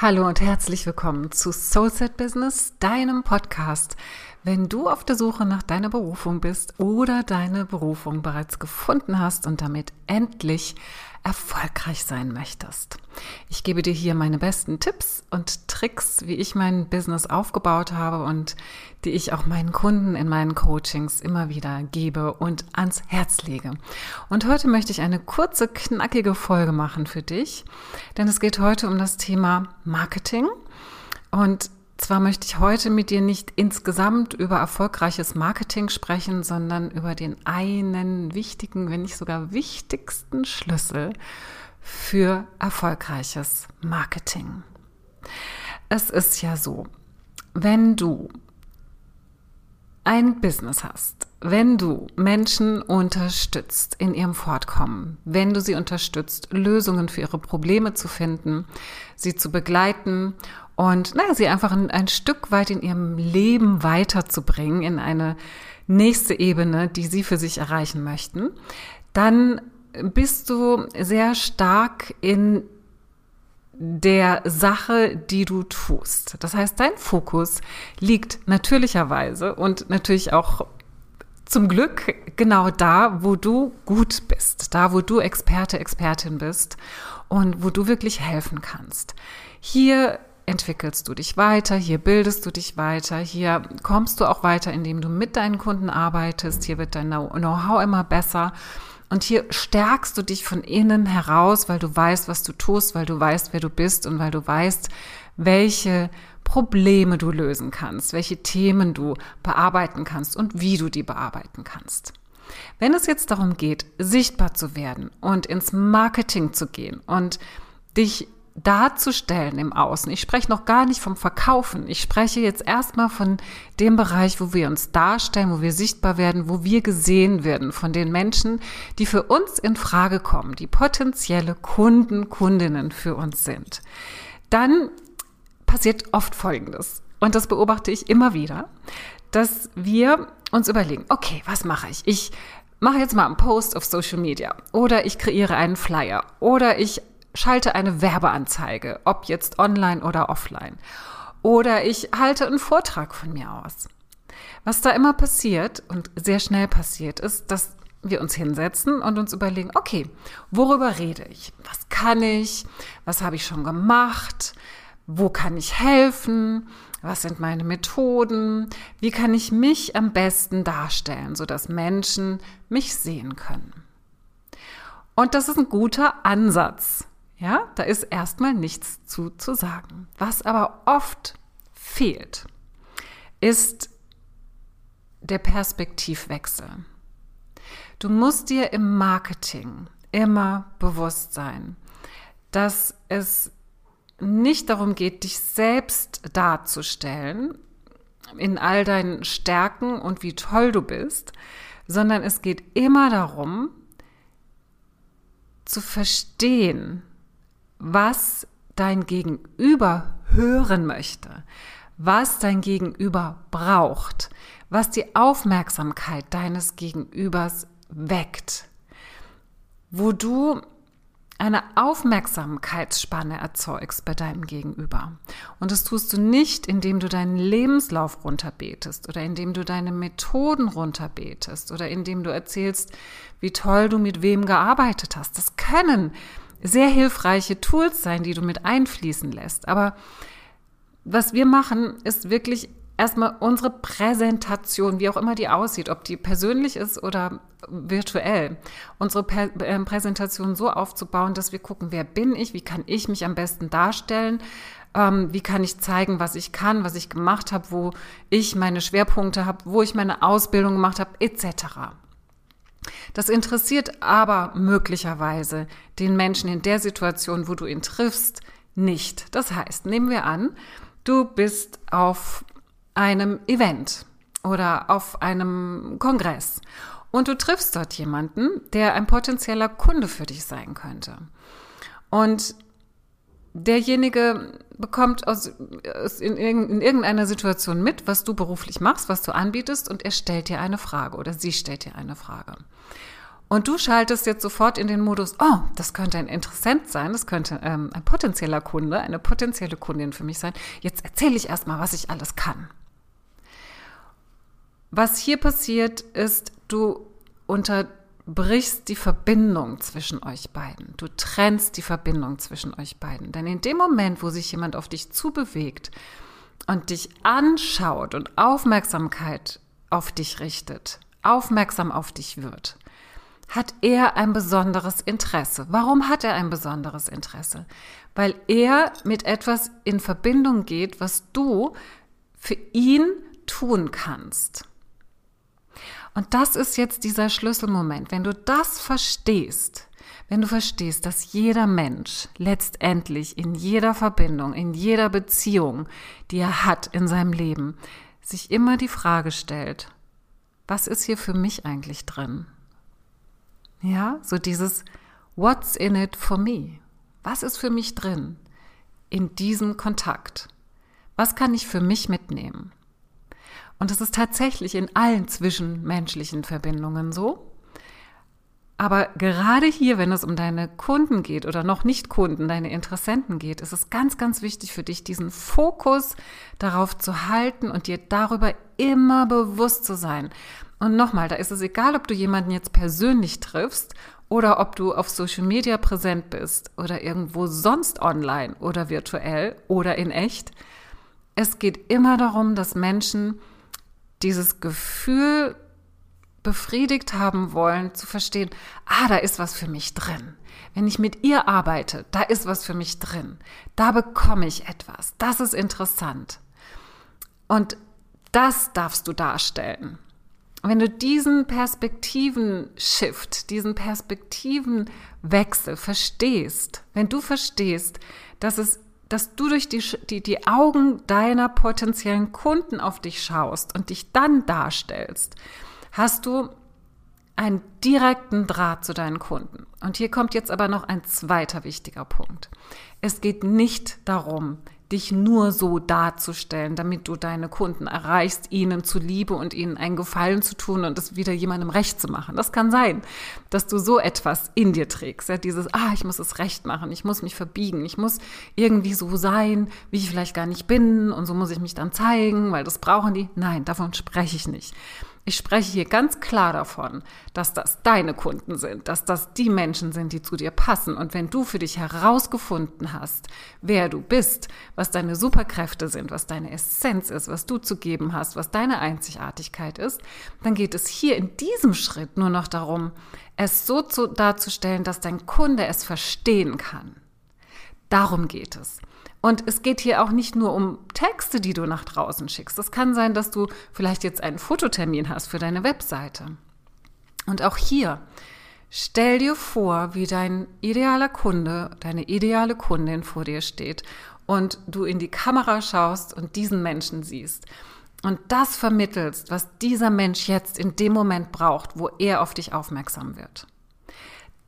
Hallo und herzlich willkommen zu Soulset Business, deinem Podcast. Wenn du auf der Suche nach deiner Berufung bist oder deine Berufung bereits gefunden hast und damit endlich erfolgreich sein möchtest. Ich gebe dir hier meine besten Tipps und Tricks, wie ich mein Business aufgebaut habe und die ich auch meinen Kunden in meinen Coachings immer wieder gebe und ans Herz lege. Und heute möchte ich eine kurze, knackige Folge machen für dich, denn es geht heute um das Thema Marketing und zwar möchte ich heute mit dir nicht insgesamt über erfolgreiches Marketing sprechen, sondern über den einen wichtigen, wenn nicht sogar wichtigsten Schlüssel für erfolgreiches Marketing. Es ist ja so, wenn du ein Business hast, wenn du Menschen unterstützt in ihrem Fortkommen, wenn du sie unterstützt, Lösungen für ihre Probleme zu finden, sie zu begleiten und naja, sie einfach ein, ein Stück weit in ihrem Leben weiterzubringen, in eine nächste Ebene, die sie für sich erreichen möchten, dann bist du sehr stark in der Sache, die du tust. Das heißt, dein Fokus liegt natürlicherweise und natürlich auch zum Glück genau da, wo du gut bist, da, wo du Experte, Expertin bist und wo du wirklich helfen kannst. Hier entwickelst du dich weiter, hier bildest du dich weiter, hier kommst du auch weiter, indem du mit deinen Kunden arbeitest, hier wird dein Know-how immer besser und hier stärkst du dich von innen heraus, weil du weißt, was du tust, weil du weißt, wer du bist und weil du weißt, welche Probleme du lösen kannst, welche Themen du bearbeiten kannst und wie du die bearbeiten kannst. Wenn es jetzt darum geht, sichtbar zu werden und ins Marketing zu gehen und dich darzustellen im Außen. Ich spreche noch gar nicht vom Verkaufen. Ich spreche jetzt erstmal von dem Bereich, wo wir uns darstellen, wo wir sichtbar werden, wo wir gesehen werden von den Menschen, die für uns in Frage kommen, die potenzielle Kunden, Kundinnen für uns sind. Dann passiert oft Folgendes. Und das beobachte ich immer wieder, dass wir uns überlegen, okay, was mache ich? Ich mache jetzt mal einen Post auf Social Media oder ich kreiere einen Flyer oder ich schalte eine Werbeanzeige, ob jetzt online oder offline. Oder ich halte einen Vortrag von mir aus. Was da immer passiert und sehr schnell passiert ist, dass wir uns hinsetzen und uns überlegen, okay, worüber rede ich? Was kann ich? Was habe ich schon gemacht? Wo kann ich helfen? Was sind meine Methoden? Wie kann ich mich am besten darstellen, sodass Menschen mich sehen können? Und das ist ein guter Ansatz. Ja, da ist erstmal nichts zu, zu sagen. Was aber oft fehlt, ist der Perspektivwechsel. Du musst dir im Marketing immer bewusst sein, dass es nicht darum geht, dich selbst darzustellen in all deinen Stärken und wie toll du bist, sondern es geht immer darum, zu verstehen, was dein Gegenüber hören möchte, was dein Gegenüber braucht, was die Aufmerksamkeit deines Gegenübers weckt, wo du eine Aufmerksamkeitsspanne erzeugst bei deinem Gegenüber. Und das tust du nicht, indem du deinen Lebenslauf runterbetest oder indem du deine Methoden runterbetest oder indem du erzählst, wie toll du mit wem gearbeitet hast. Das können sehr hilfreiche Tools sein, die du mit einfließen lässt. Aber was wir machen, ist wirklich erstmal unsere Präsentation, wie auch immer die aussieht, ob die persönlich ist oder virtuell, unsere äh, Präsentation so aufzubauen, dass wir gucken, wer bin ich, wie kann ich mich am besten darstellen, ähm, wie kann ich zeigen, was ich kann, was ich gemacht habe, wo ich meine Schwerpunkte habe, wo ich meine Ausbildung gemacht habe, etc. Das interessiert aber möglicherweise den Menschen in der Situation, wo du ihn triffst, nicht. Das heißt, nehmen wir an, du bist auf einem Event oder auf einem Kongress und du triffst dort jemanden, der ein potenzieller Kunde für dich sein könnte. Und derjenige bekommt aus, in, in, irgendeiner Situation mit, was du beruflich machst, was du anbietest, und er stellt dir eine Frage oder sie stellt dir eine Frage. Und du schaltest jetzt sofort in den Modus, oh, das könnte ein Interessent sein, das könnte ähm, ein potenzieller Kunde, eine potenzielle Kundin für mich sein. Jetzt erzähle ich erstmal, was ich alles kann. Was hier passiert, ist, du unterbrichst die Verbindung zwischen euch beiden. Du trennst die Verbindung zwischen euch beiden. Denn in dem Moment, wo sich jemand auf dich zubewegt und dich anschaut und Aufmerksamkeit auf dich richtet, aufmerksam auf dich wird, hat er ein besonderes Interesse. Warum hat er ein besonderes Interesse? Weil er mit etwas in Verbindung geht, was du für ihn tun kannst. Und das ist jetzt dieser Schlüsselmoment. Wenn du das verstehst, wenn du verstehst, dass jeder Mensch letztendlich in jeder Verbindung, in jeder Beziehung, die er hat in seinem Leben, sich immer die Frage stellt, was ist hier für mich eigentlich drin? Ja, so dieses What's in it for me? Was ist für mich drin in diesem Kontakt? Was kann ich für mich mitnehmen? Und das ist tatsächlich in allen zwischenmenschlichen Verbindungen so. Aber gerade hier, wenn es um deine Kunden geht oder noch nicht Kunden, deine Interessenten geht, ist es ganz, ganz wichtig für dich, diesen Fokus darauf zu halten und dir darüber immer bewusst zu sein. Und nochmal, da ist es egal, ob du jemanden jetzt persönlich triffst oder ob du auf Social Media präsent bist oder irgendwo sonst online oder virtuell oder in echt. Es geht immer darum, dass Menschen dieses Gefühl befriedigt haben wollen, zu verstehen, ah, da ist was für mich drin. Wenn ich mit ihr arbeite, da ist was für mich drin. Da bekomme ich etwas. Das ist interessant. Und das darfst du darstellen wenn du diesen Perspektiven-Shift, diesen Perspektivenwechsel verstehst, wenn du verstehst, dass es dass du durch die, die, die Augen deiner potenziellen Kunden auf dich schaust und dich dann darstellst, hast du einen direkten Draht zu deinen Kunden. Und hier kommt jetzt aber noch ein zweiter wichtiger Punkt. Es geht nicht darum, dich nur so darzustellen, damit du deine Kunden erreichst, ihnen zuliebe und ihnen einen Gefallen zu tun und es wieder jemandem recht zu machen. Das kann sein, dass du so etwas in dir trägst. Ja, dieses, ah, ich muss es recht machen, ich muss mich verbiegen, ich muss irgendwie so sein, wie ich vielleicht gar nicht bin und so muss ich mich dann zeigen, weil das brauchen die. Nein, davon spreche ich nicht. Ich spreche hier ganz klar davon, dass das deine Kunden sind, dass das die Menschen sind, die zu dir passen. Und wenn du für dich herausgefunden hast, wer du bist, was deine Superkräfte sind, was deine Essenz ist, was du zu geben hast, was deine Einzigartigkeit ist, dann geht es hier in diesem Schritt nur noch darum, es so zu, darzustellen, dass dein Kunde es verstehen kann. Darum geht es. Und es geht hier auch nicht nur um Texte, die du nach draußen schickst. Es kann sein, dass du vielleicht jetzt einen Fototermin hast für deine Webseite. Und auch hier, stell dir vor, wie dein idealer Kunde, deine ideale Kundin vor dir steht und du in die Kamera schaust und diesen Menschen siehst und das vermittelst, was dieser Mensch jetzt in dem Moment braucht, wo er auf dich aufmerksam wird.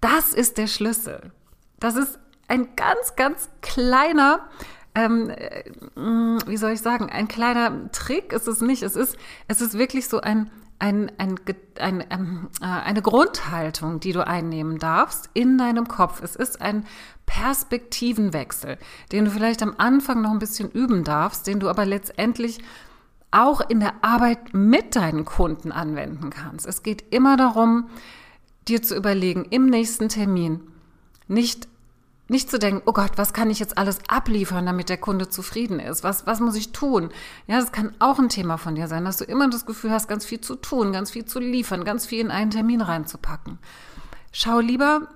Das ist der Schlüssel. Das ist ein ganz, ganz kleiner, ähm, äh, wie soll ich sagen, ein kleiner Trick ist es nicht. Es ist, es ist wirklich so ein, ein, ein, ein, ähm, äh, eine Grundhaltung, die du einnehmen darfst in deinem Kopf. Es ist ein Perspektivenwechsel, den du vielleicht am Anfang noch ein bisschen üben darfst, den du aber letztendlich auch in der Arbeit mit deinen Kunden anwenden kannst. Es geht immer darum, dir zu überlegen, im nächsten Termin nicht nicht zu denken, oh Gott, was kann ich jetzt alles abliefern, damit der Kunde zufrieden ist? Was, was muss ich tun? Ja, das kann auch ein Thema von dir sein, dass du immer das Gefühl hast, ganz viel zu tun, ganz viel zu liefern, ganz viel in einen Termin reinzupacken. Schau lieber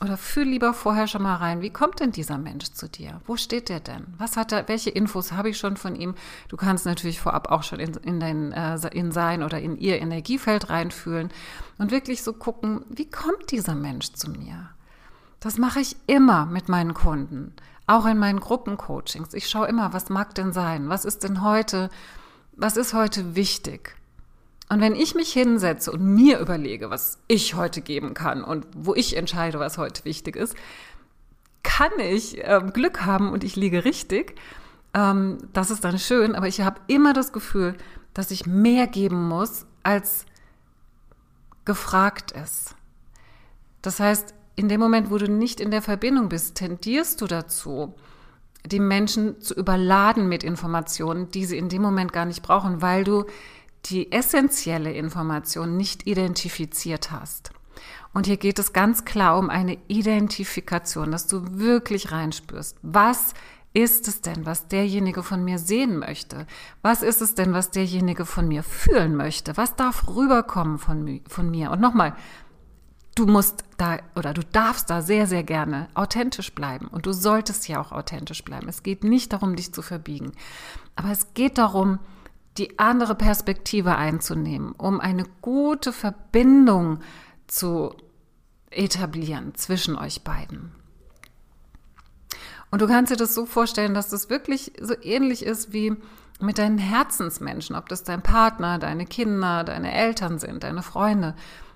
oder fühl lieber vorher schon mal rein, wie kommt denn dieser Mensch zu dir? Wo steht der denn? Was hat er, welche Infos habe ich schon von ihm? Du kannst natürlich vorab auch schon in, in, dein, äh, in sein oder in ihr Energiefeld reinfühlen und wirklich so gucken, wie kommt dieser Mensch zu mir? Das mache ich immer mit meinen Kunden, auch in meinen Gruppencoachings. Ich schaue immer, was mag denn sein? Was ist denn heute, was ist heute wichtig? Und wenn ich mich hinsetze und mir überlege, was ich heute geben kann und wo ich entscheide, was heute wichtig ist, kann ich ähm, Glück haben und ich liege richtig. Ähm, das ist dann schön, aber ich habe immer das Gefühl, dass ich mehr geben muss, als gefragt ist. Das heißt, in dem Moment, wo du nicht in der Verbindung bist, tendierst du dazu, die Menschen zu überladen mit Informationen, die sie in dem Moment gar nicht brauchen, weil du die essentielle Information nicht identifiziert hast. Und hier geht es ganz klar um eine Identifikation, dass du wirklich reinspürst. Was ist es denn, was derjenige von mir sehen möchte? Was ist es denn, was derjenige von mir fühlen möchte? Was darf rüberkommen von, von mir? Und nochmal, du musst da oder du darfst da sehr, sehr gerne authentisch bleiben. Und du solltest ja auch authentisch bleiben. Es geht nicht darum, dich zu verbiegen. Aber es geht darum, die andere Perspektive einzunehmen, um eine gute Verbindung zu etablieren zwischen euch beiden. Und du kannst dir das so vorstellen, dass das wirklich so ähnlich ist wie mit deinen Herzensmenschen, ob das dein Partner, deine Kinder, deine Eltern sind, deine Freunde,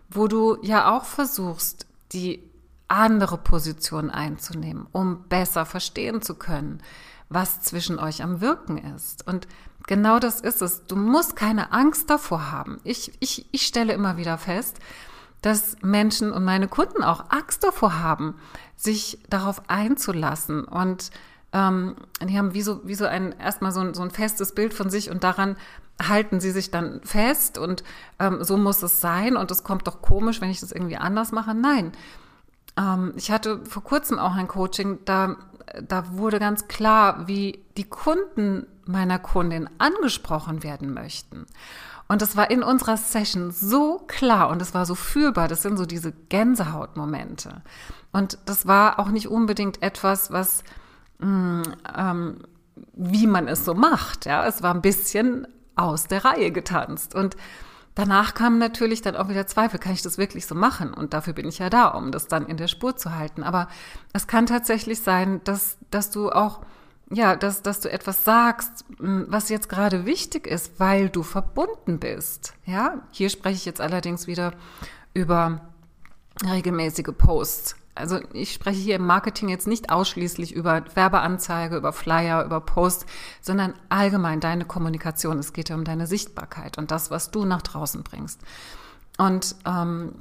wo du ja auch versuchst, die andere Position einzunehmen, um besser verstehen zu können, was zwischen euch am Wirken ist. Und genau das ist es. Du musst keine Angst davor haben. Ich, ich, ich stelle immer wieder fest, dass Menschen und meine Kunden auch Angst davor haben, sich darauf einzulassen. Und ähm, die haben wie so, wie so ein, erstmal so ein, so ein festes Bild von sich und daran halten sie sich dann fest und ähm, so muss es sein und es kommt doch komisch, wenn ich das irgendwie anders mache. Nein. Ähm, ich hatte vor kurzem auch ein Coaching, da, da wurde ganz klar, wie die Kunden meiner Kundin angesprochen werden möchten. Und das war in unserer Session so klar und es war so fühlbar. Das sind so diese Gänsehautmomente. Und das war auch nicht unbedingt etwas, was, mh, mm, ähm, wie man es so macht. Ja, es war ein bisschen aus der Reihe getanzt. Und danach kamen natürlich dann auch wieder Zweifel, kann ich das wirklich so machen? Und dafür bin ich ja da, um das dann in der Spur zu halten. Aber es kann tatsächlich sein, dass, dass du auch ja, dass, dass du etwas sagst, was jetzt gerade wichtig ist, weil du verbunden bist. Ja, hier spreche ich jetzt allerdings wieder über regelmäßige Posts. Also ich spreche hier im Marketing jetzt nicht ausschließlich über Werbeanzeige, über Flyer, über Post, sondern allgemein deine Kommunikation. Es geht ja um deine Sichtbarkeit und das, was du nach draußen bringst. Und ähm,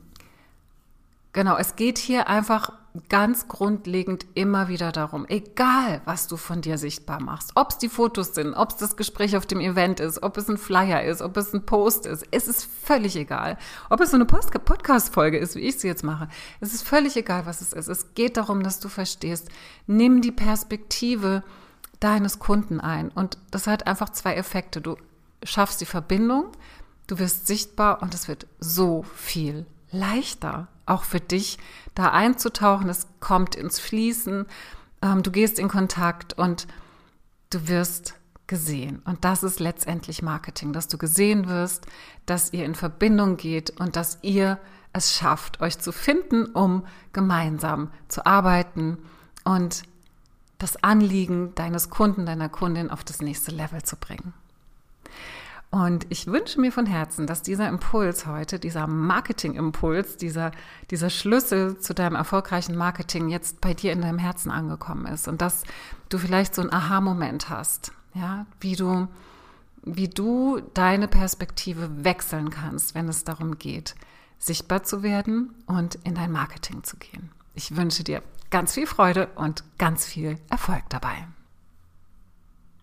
genau, es geht hier einfach ganz grundlegend immer wieder darum, egal was du von dir sichtbar machst, ob es die Fotos sind, ob es das Gespräch auf dem Event ist, ob es ein Flyer ist, ob es ein Post ist, es ist völlig egal. Ob es so eine Podcast-Folge ist, wie ich sie jetzt mache, es ist völlig egal, was es ist. Es geht darum, dass du verstehst, nimm die Perspektive deines Kunden ein. Und das hat einfach zwei Effekte. Du schaffst die Verbindung, du wirst sichtbar und es wird so viel leichter, auch für dich da einzutauchen. Es kommt ins Fließen, ähm, du gehst in Kontakt und du wirst gesehen. Und das ist letztendlich Marketing, dass du gesehen wirst, dass ihr in Verbindung geht und dass ihr es schafft, euch zu finden, um gemeinsam zu arbeiten und das Anliegen deines Kunden, deiner Kundin auf das nächste Level zu bringen. Und ich wünsche mir von Herzen, dass dieser Impuls heute, dieser Marketing-Impuls, dieser, dieser Schlüssel zu deinem erfolgreichen Marketing jetzt bei dir in deinem Herzen angekommen ist und dass du vielleicht so einen Aha-Moment hast, ja, wie du, wie du deine Perspektive wechseln kannst, wenn es darum geht, sichtbar zu werden und in dein Marketing zu gehen. Ich wünsche dir ganz viel Freude und ganz viel Erfolg dabei.